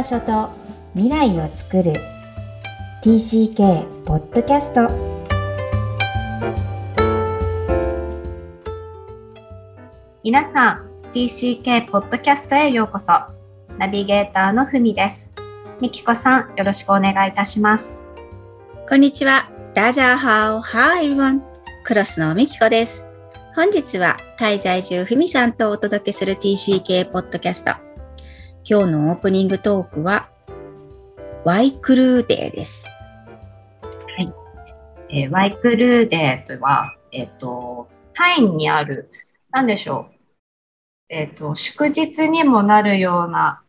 場所と未来を作る TCK ポッドキャスト皆さん TCK ポッドキャストへようこそナビゲーターのふみですみきこさんよろしくお願いいたしますこんにちは。ダジャーハオ、ハーエブン。クロスのみきこです。本日はタイ在住ふみさんとお届けする TCK ポッドキャスト。今日のオープニングトークは、ワイクルーデーです。えーワイクルーデーとは、えっ、と、タイにある、なんでしょう。えっ、と、祝日にもなるような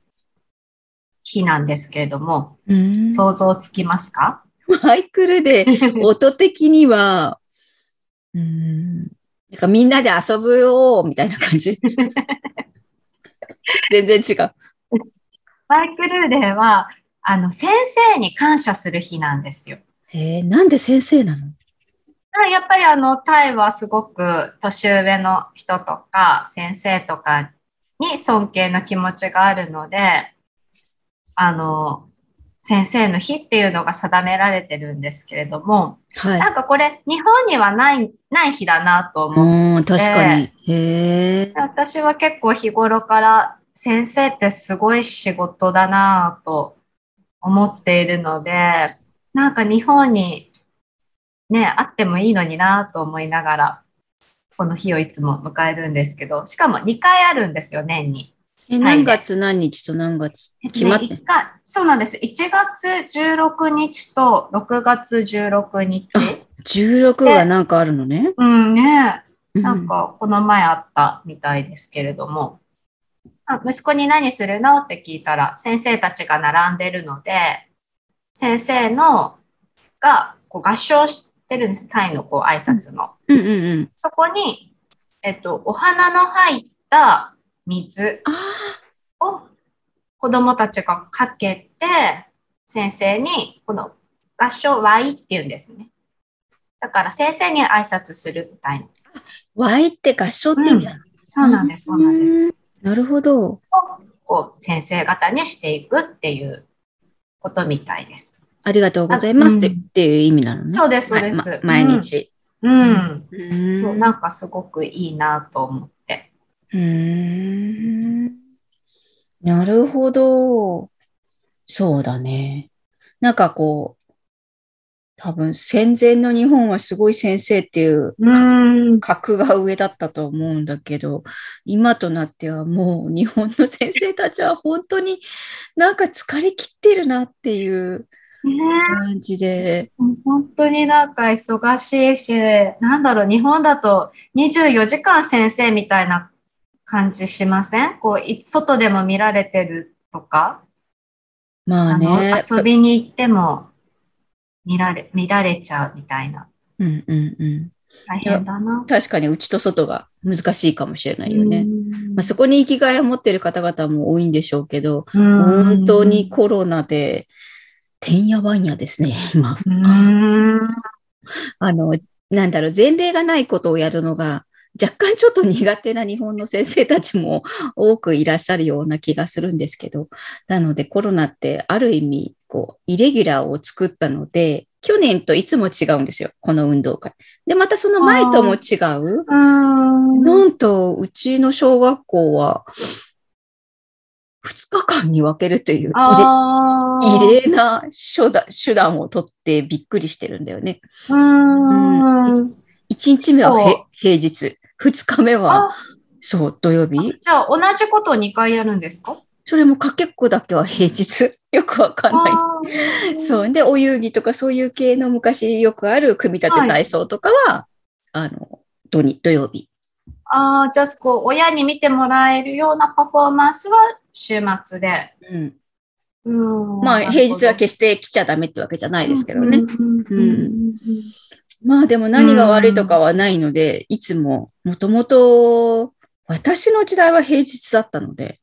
日なんですけれども、うん想像つきますか？ワイクルーデー、音的には、うん、なんかみんなで遊ぶよ、みたいな感じ。全然違う。ワイクルーデーは、あの、先生に感謝する日なんですよ。えー、なんで先生なの？あやっぱりあの、タイはすごく年上の人とか先生とかに尊敬の気持ちがあるので、あの、先生の日っていうのが定められてるんですけれども、はい。なんかこれ日本にはない、ない日だなと思う。うん、確かに。へえ。私は結構日頃から先生ってすごい仕事だなと思っているので、なんか日本にね、あってもいいのになと思いながら、この日をいつも迎えるんですけど、しかも2回あるんですよ、年に。え、何月何日と何月決まってね一回そうなんです。1月16日と6月16日。16がなんかあるのね。うんね、うなんかこの前あったみたいですけれども、あ息子に何するの？って聞いたら、先生たちが並んでるので、先生のがこう合唱してるんです、タイのこう挨拶の。うんうんうん。そこに、えっと、お花の入った水あを子供たちがかけて、先生にこの合唱ワイって言うんですね。だから先生に挨拶するみたいな。あ、ワイって合唱って意味なの、そうなんです、そうなんです。うんなるほど。をこう先生方にしていくっていうことみたいです。ありがとうございますって,、うんっていう意味なのね。そうです、そうです。毎日。うん。そう、なんかすごくいいなと思って。うーんなるほど。そうだね。なんかこう、多分戦前の日本はすごい先生っていううん。格が上だったと思うんだけど、今となってはもう日本の先生たちは本当になんか疲れ切ってるなっていうね感じで、本当になんか忙しいし、なんだろう、日本だと24時間先生みたいな感じしません？こう、い外でも見られてるとか、まあね、の遊びに行っても見られ、見られちゃうみたいな。うんうんうん。大変だな。確かに内と外が難しいかもしれないよね。うんまあ、そこに生きがいを持ってる方々も多いんでしょうけど、うん本当にコロナで、てんやわんやですね、今。うん あの、なんだろう、前例がないことをやるのが、若干ちょっと苦手な日本の先生たちも多くいらっしゃるような気がするんですけど、なのでコロナってある意味、こう、イレギュラーを作ったので、去年といつも違うんですよ、この運動会。で、またその前とも違う。うん。なんと、うちの小学校は、2日間に分けるという異例な手段手段を取ってびっくりしてるんだよね。うん。1日目は平日、2日目は、あそう、土曜日。じゃあ同じことを2回やるんですか？それもかけっこだけは平日。よくわかんない。そう。で、お遊戯とかそういう系の昔よくある組み立て体操とかは、あの、土に土曜日。あーじゃあこう親に見てもらえるようなパフォーマンスは週末で。うん。うんまあ、平日は決して来ちゃダメってわけじゃないですけどね。うんうんまあでも何が悪いとかはないので、いつも、もともと、私の時代は平日だったので、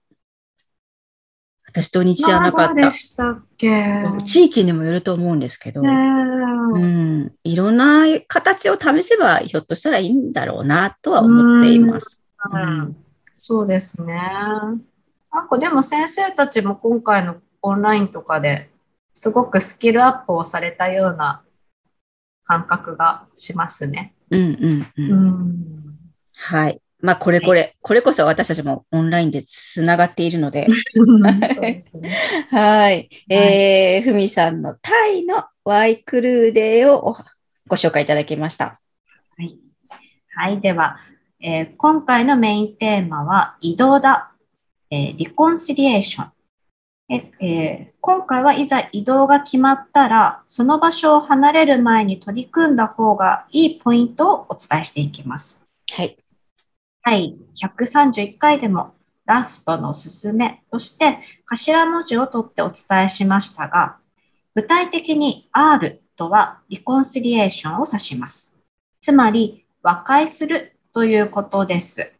私土日じゃなかった。で。したっけ。地域にもよると思うんですけど、ねえ。うん、いろんな形を試せば、ひょっとしたらいいんだろうなとは思っています。うん。そうですね。なんかでも先生たちも今回のオンラインとかですごくスキルアップをされたような感覚がしますね。うんうんう。うんん。はい。まあ、これこれ、これこそ私たちもオンラインでつながっているので、ですね。はい。えー、ふみさんのタイのワイクルーデーをおご紹介いただきました。はい。はい。では、えー今回のメインテーマは移動だ。えーリコンシリエーション。ええー今回はいざ移動が決まったら、その場所を離れる前に取り組んだ方がいいポイントをお伝えしていきます。はい。第131回でもラフトのすすめとして頭文字を取ってお伝えしましたが、具体的に R とはリコンシリエーションを指します。つまり和解するということです。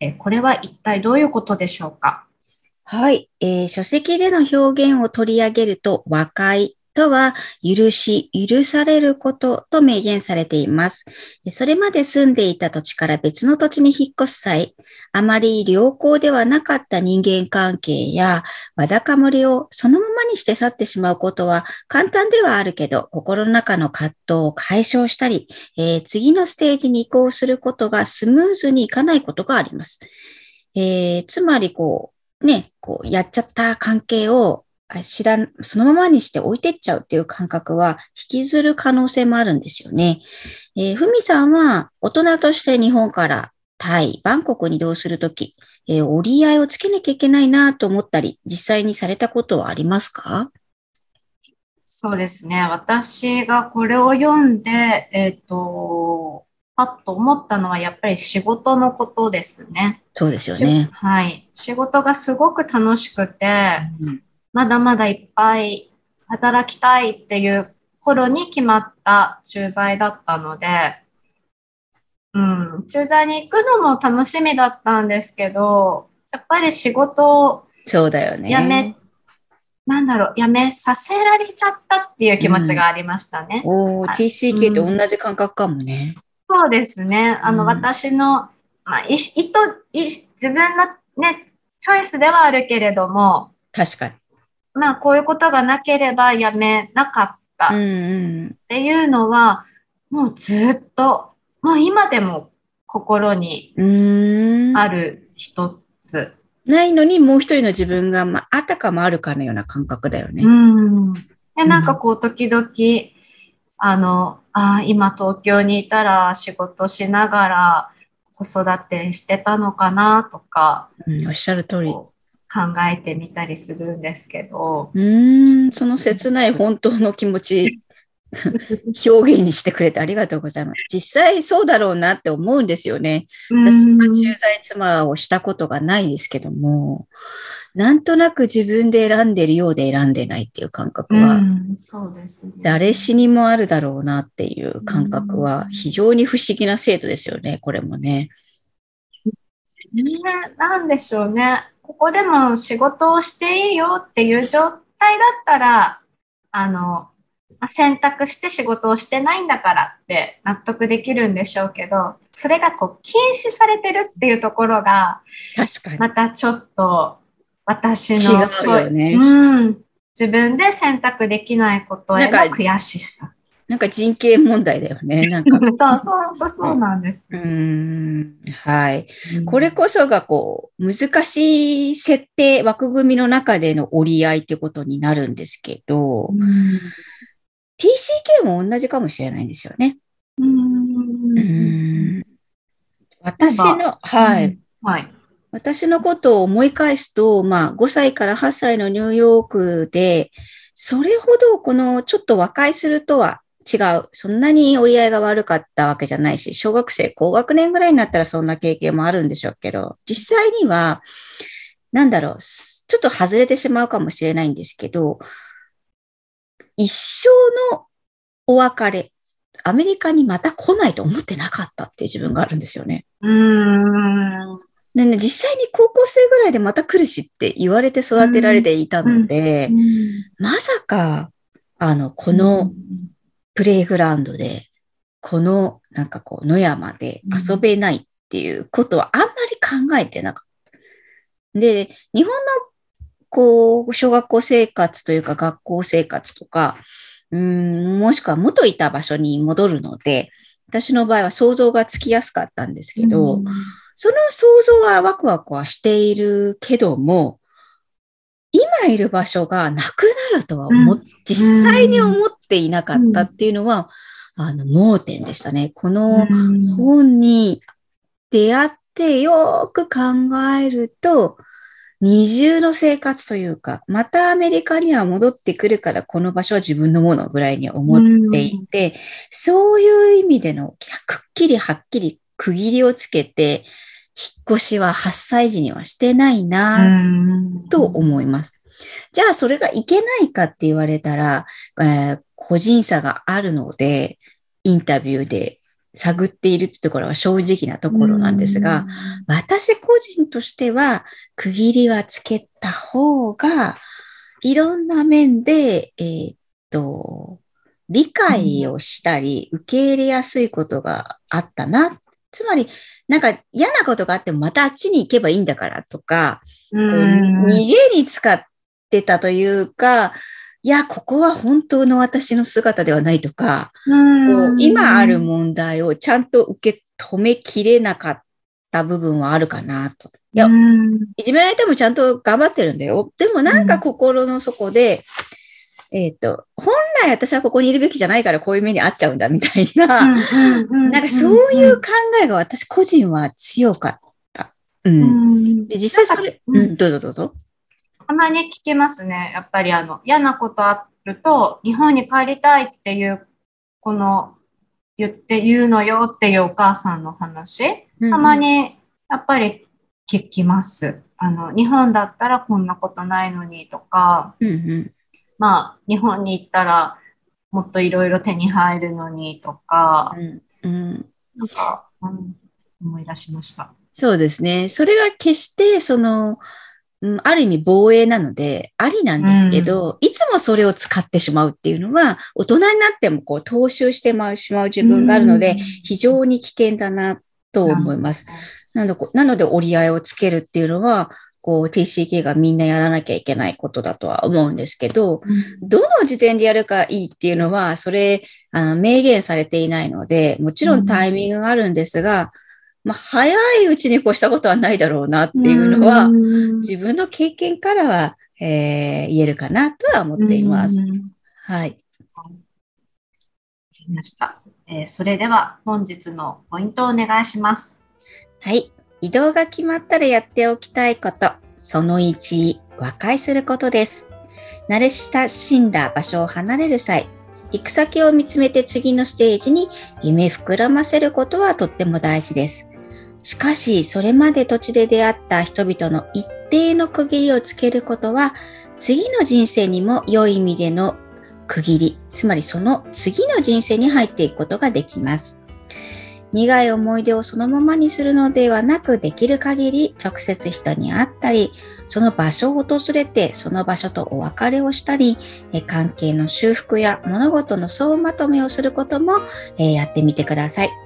えこれは一体どういうことでしょうか？はい。えー書籍での表現を取り上げると、和解とは、許し、許されることと明言されています。それまで住んでいた土地から別の土地に引っ越す際、あまり良好ではなかった人間関係や、わだかまりをそのままにして去ってしまうことは簡単ではあるけど、心の中の葛藤を解消したり、えー次のステージに移行することがスムーズにいかないことがあります。えーつまり、こう、ね、こう、やっちゃった関係を知らん、そのままにして置いてっちゃうっていう感覚は引きずる可能性もあるんですよね。えーふみさんは大人として日本からタイ、バンコクに移動するとき、えー折り合いをつけなきゃいけないなと思ったり、実際にされたことはありますか？そうですね。私がこれを読んで、えっ、と、パッと思ったのはやっぱり仕事のことですね。そうですよね。はい。仕事がすごく楽しくて、うんまだまだいっぱい働きたいっていう頃に決まった駐在だったので、うん、駐在に行くのも楽しみだったんですけど、やっぱり仕事をそうだよね。辞め、なんだろう、辞めさせられちゃったっていう気持ちがありましたね。おーはい TCK と同じ感覚かもね。そうですね。あの、うん私の、まあ、意図、意自分のね、チョイスではあるけれども、確かに。まあ、こういうことがなければやめなかったっうんうん。ていうのは、もうずっと、もう今でも心に。ある一つ。ないのにもう一人の自分が、まあ、あたかもあるかのような感覚だよね。うん。で、なんかこう、時々、あの、あー今東京にいたら仕事しながら子育てしてたのかなとか、うんおっしゃる通り。考えてみたりするんですけど、うーん、その切ない本当の気持ち、表現にしてくれてありがとうございます。実際そうだろうなって思うんですよね。私は駐在妻をしたことがないですけども、なんとなく自分で選んでるようで選んでないっていう感覚は、うんそうですね。誰しにもあるだろうなっていう感覚は非常に不思議な制度ですよね、これもね。ね、なんでしょうね。ここでも仕事をしていいよっていう状態だったら、あの、まあ選択して仕事をしてないんだからって納得できるんでしょうけど、それがこう禁止されてるっていうところが、確かに。またちょっと私の違うよねうん、自分で選択できないことへの悔しさ。なんか人権問題だよね。なんか。そうそう、そうなんです。うーん。はい。これこそがこう、難しい設定、枠組みの中での折り合いってことになるんですけど、うん TCK も同じかもしれないんですよね。ううんーん。私の、はい。。はい。私のことを思い返すと、まあ、5歳から8歳のニューヨークで、それほどこのちょっと和解するとは違う。そんなに折り合いが悪かったわけじゃないし、小学生、高学年ぐらいになったらそんな経験もあるんでしょうけど、実際には、なんだろう、ちょっと外れてしまうかもしれないんですけど、一生のお別れ、アメリカにまた来ないと思ってなかったっていう自分があるんですよね。うーん。でね、実際に高校生ぐらいでまた来るしって言われて育てられていたので、まさか、あの、このプレイグラウンドで、このなんかこう野山で遊べないっていうことはあんまり考えてなかった。で、日本の校、小学校生活というか学校生活とか、うんもしくは元いた場所に戻るので、私の場合は想像がつきやすかったんですけど、うん。その想像はワクワクはしているけども、今いる場所がなくなるとは思っ、うん。実際に思っていなかったっていうのは、あの、盲点でしたね。このうん。本に出会ってよーく考えると、二重の生活というか、またアメリカには戻ってくるから、この場所は自分のものぐらいに思っていて、そういう意味でのくっきりはっきり区切りをつけて、引っ越しは8歳児にはしてないなうんと思います。じゃあ、それがいけないかって言われたら、えー個人差があるので、インタビューで探っているってところは正直なところなんですが、、私個人としては、区切りはつけた方が、いろんな面で、えーっと、理解をしたり、受け入れやすいことがあったな。つまり、なんか嫌なことがあってもまたあっちに行けばいいんだからとか、うこうん逃げに使ってたというか、いや、ここは本当の私の姿ではないとか、こう今ある問題をちゃんと受け止めきれなかった部分はあるかなと。いや、うんいじめられてもちゃんと頑張ってるんだよ。でもなんか心の底で、えっ、と、本来私はここにいるべきじゃないからこういう目に遭っちゃうんだみたいな、なんかそういう考えが私個人は強かった。うん。うんで、実際それ、うん、どうぞどうぞ。たまに聞けますね。やっぱりあの嫌なことあると、日本に帰りたいっていう、この言って言うのよっていうお母さんの話、たまにやっぱり聞きます。あの日本だったらこんなことないのにとか、うんうん。まあ日本に行ったらもっといろいろ手に入るのにとか、うんうんなんか、うん、思い出しました。そうですね。それが決して、その、うんある意味防衛なので、ありなんですけど、いつもそれを使ってしまうっていうのは、大人になってもこう、踏襲してしまう自分があるので、非常に危険だなと思います。。なので、なので折り合いをつけるっていうのは、こう、TCK がみんなやらなきゃいけないことだとは思うんですけど、どの時点でやるかいいっていうのは、それ、あの、明言されていないので、もちろんタイミングがあるんですが、まあ、早いうちに越したことはないだろうなっていうのは、自分の経験からは、えー言えるかなとは思っています。うんはい。わかりました。えーそれでは本日のポイントをお願いします。はい。移動が決まったらやっておきたいこと。その1、和解することです。慣れ親しんだ場所を離れる際、行く先を見つめて次のステージに夢膨らませることはとっても大事です。しかし、それまで土地で出会った人々の一定の区切りをつけることは、次の人生にも良い意味での区切り、つまりその次の人生に入っていくことができます。苦い思い出をそのままにするのではなく、できる限り直接人に会ったり、その場所を訪れて、その場所とお別れをしたり、関係の修復や物事の総まとめをすることも、やってみてください。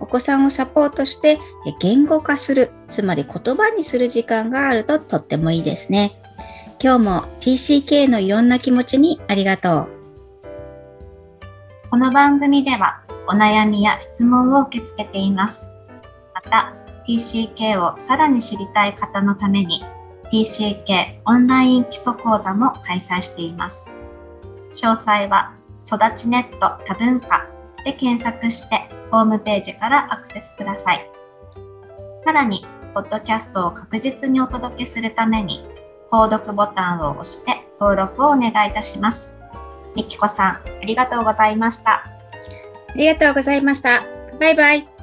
お子さんをサポートして、言語化する、つまり言葉にする時間があるととってもいいですね。今日も TCK のいろんな気持ちにありがとう。この番組ではお悩みや質問を受け付けています。また、TCK をさらに知りたい方のために TCK オンライン基礎講座も開催しています。詳細は育ちネット多文化で検索してホームページからアクセスください。さらに、ポッドキャストを確実にお届けするために、購読ボタンを押して登録をお願いいたします。みきこさん、ありがとうございました。ありがとうございました。バイバイ。